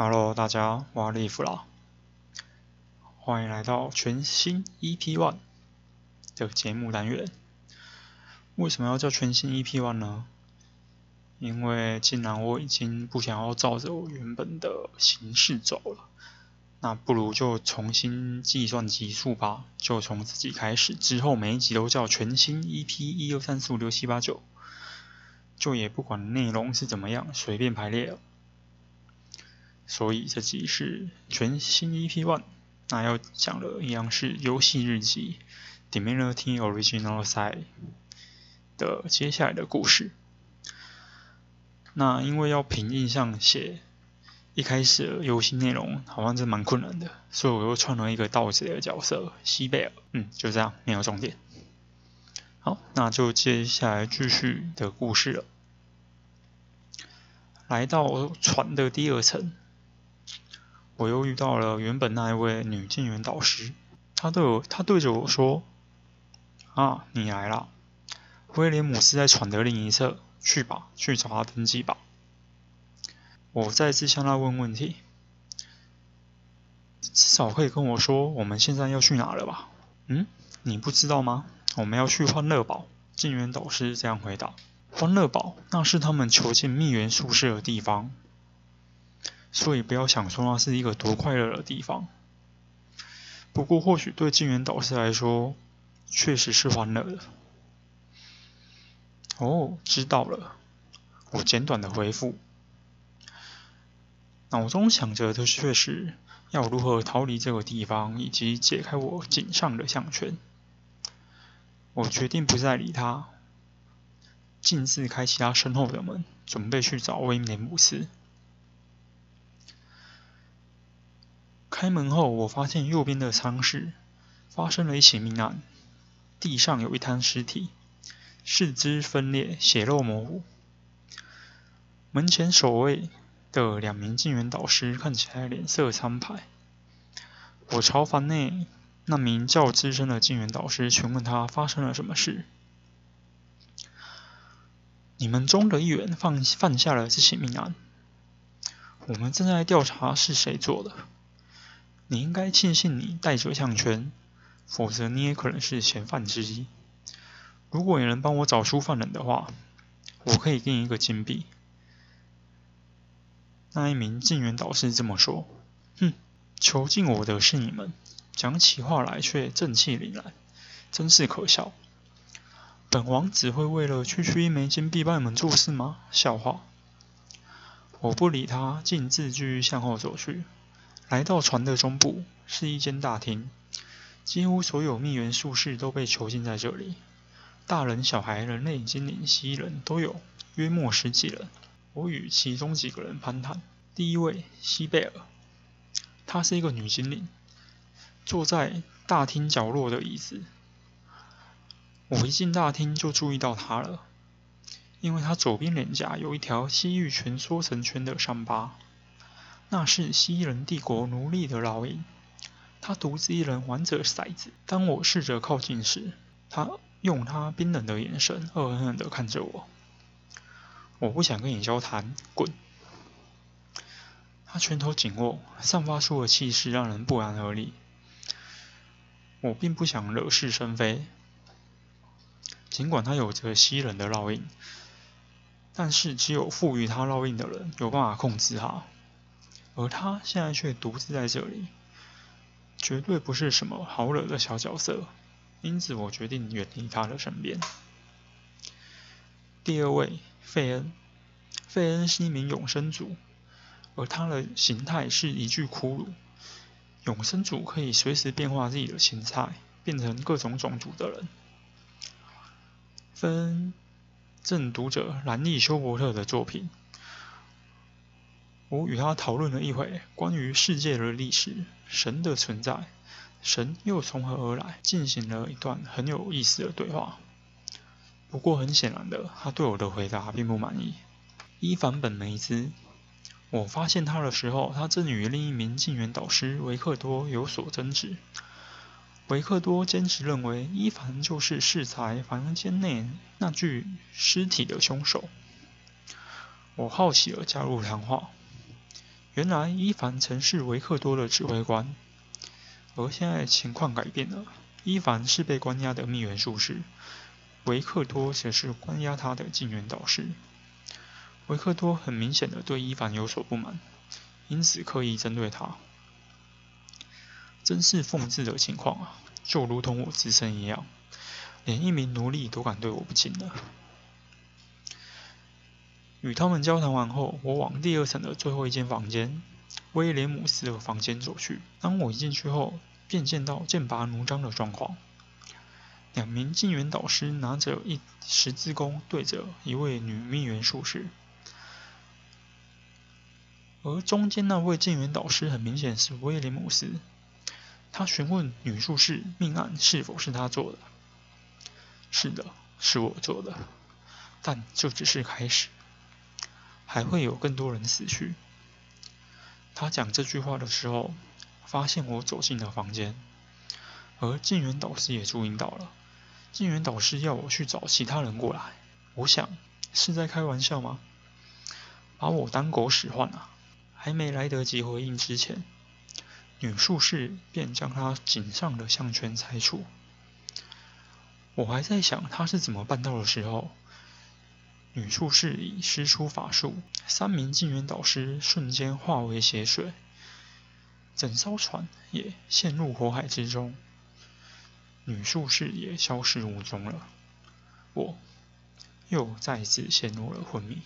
Hello，大家，我是利弗啦，欢迎来到全新 EP One 的节目单元。为什么要叫全新 EP One 呢？因为既然我已经不想要照着我原本的形式走了，那不如就重新计算集数吧，就从自己开始，之后每一集都叫全新 EP 一二三四五六七八九。就也不管内容是怎么样，随便排列了。所以这集是全新 EP One，那要讲的一样是游戏日记《Divinity Original Side》的接下来的故事。那因为要凭印象写一开始的游戏内容，好像是蛮困难的，所以我又创了一个盗贼的角色西贝尔。嗯，就这样，没有重点。好，那就接下来继续的故事了。来到船的第二层，我又遇到了原本那一位女舰员导师。她对我，她对着我说：“啊，你来了，威廉姆斯在船的另一侧，去吧，去找他登记吧。”我再次向他问问题，至少可以跟我说我们现在要去哪了吧？嗯，你不知道吗？我们要去欢乐堡，舰员导师这样回答。欢乐堡，那是他们囚禁秘员宿舍的地方，所以不要想说那是一个多快乐的地方。不过或许对舰员导师来说，确实是欢乐的。哦，知道了，我简短的回复。脑中想着的却是要如何逃离这个地方，以及解开我颈上的项圈。我决定不再理他，径自开启他身后的门，准备去找威廉姆斯。开门后，我发现右边的舱室发生了一起命案，地上有一滩尸体，四肢分裂，血肉模糊。门前守卫的两名舰员导师看起来脸色苍白。我朝房内。那名较资深的舰员导师询问他发生了什么事。你们中的一员犯犯下了这起命案，我们正在调查是谁做的。你应该庆幸你带着项圈，否则你也可能是嫌犯之一。如果你能帮我找出犯人的话，我可以给你一个金币。那一名舰员导师这么说。哼，囚禁我的是你们。讲起话来却正气凛然，真是可笑。本王只会为了区区一枚金币帮你们做事吗？笑话！我不理他，径自继续向后走去。来到船的中部，是一间大厅，几乎所有秘元术士都被囚禁在这里，大人、小孩、人类、精灵、蜥蜴人都有，约莫十几人。我与其中几个人攀谈。第一位，西贝尔，她是一个女精灵。坐在大厅角落的椅子，我一进大厅就注意到她了，因为她左边脸颊有一条西域蜷缩成圈的伤疤，那是蜥蜴人帝国奴隶的烙印。他独自一人玩着骰子，当我试着靠近时，他用他冰冷的眼神恶狠狠地看着我。我不想跟你交谈，滚！他拳头紧握，散发出的气势让人不寒而栗。我并不想惹是生非，尽管他有着蜥蜴人的烙印，但是只有赋予他烙印的人有办法控制他，而他现在却独自在这里，绝对不是什么好惹的小角色，因此我决定远离他的身边。第二位，费恩，费恩是一名永生族，而他的形态是一具骷髅。永生族可以随时变化自己的形态，变成各种种族的人。芬正读者兰利休伯特的作品，我与他讨论了一会关于世界的历史、神的存在、神又从何而来，进行了一段很有意思的对话。不过很显然的，他对我的回答并不满意。伊凡本梅兹。我发现他的时候，他正与另一名舰员导师维克多有所争执。维克多坚持认为伊凡就是尸裁房间内那具尸体的凶手。我好奇而加入谈话。原来伊凡曾是维克多的指挥官，而现在情况改变了。伊凡是被关押的秘缘术士，维克多则是关押他的静原导师。维克多很明显的对伊凡有所不满，因此刻意针对他。真是讽刺的情况啊！就如同我自身一样，连一名奴隶都敢对我不敬了。与他们交谈完后，我往第二层的最后一间房间——威廉姆斯的房间走去。当我一进去后，便见到剑拔弩张的状况。两名静原导师拿着一十字弓，对着一位女秘缘术士。而中间那位静原导师很明显是威廉姆斯。他询问女术士命案是否是他做的。是的，是我做的。但这只是开始，还会有更多人死去。他讲这句话的时候，发现我走进了房间，而静原导师也注意到了。静原导师要我去找其他人过来，我想是在开玩笑吗？把我当狗使唤啊！还没来得及回应之前，女术士便将他颈上的项圈拆除。我还在想他是怎么办到的时候，女术士已施出法术，三名镜元导师瞬间化为血水，整艘船也陷入火海之中，女术士也消失无踪了。我又再次陷入了昏迷。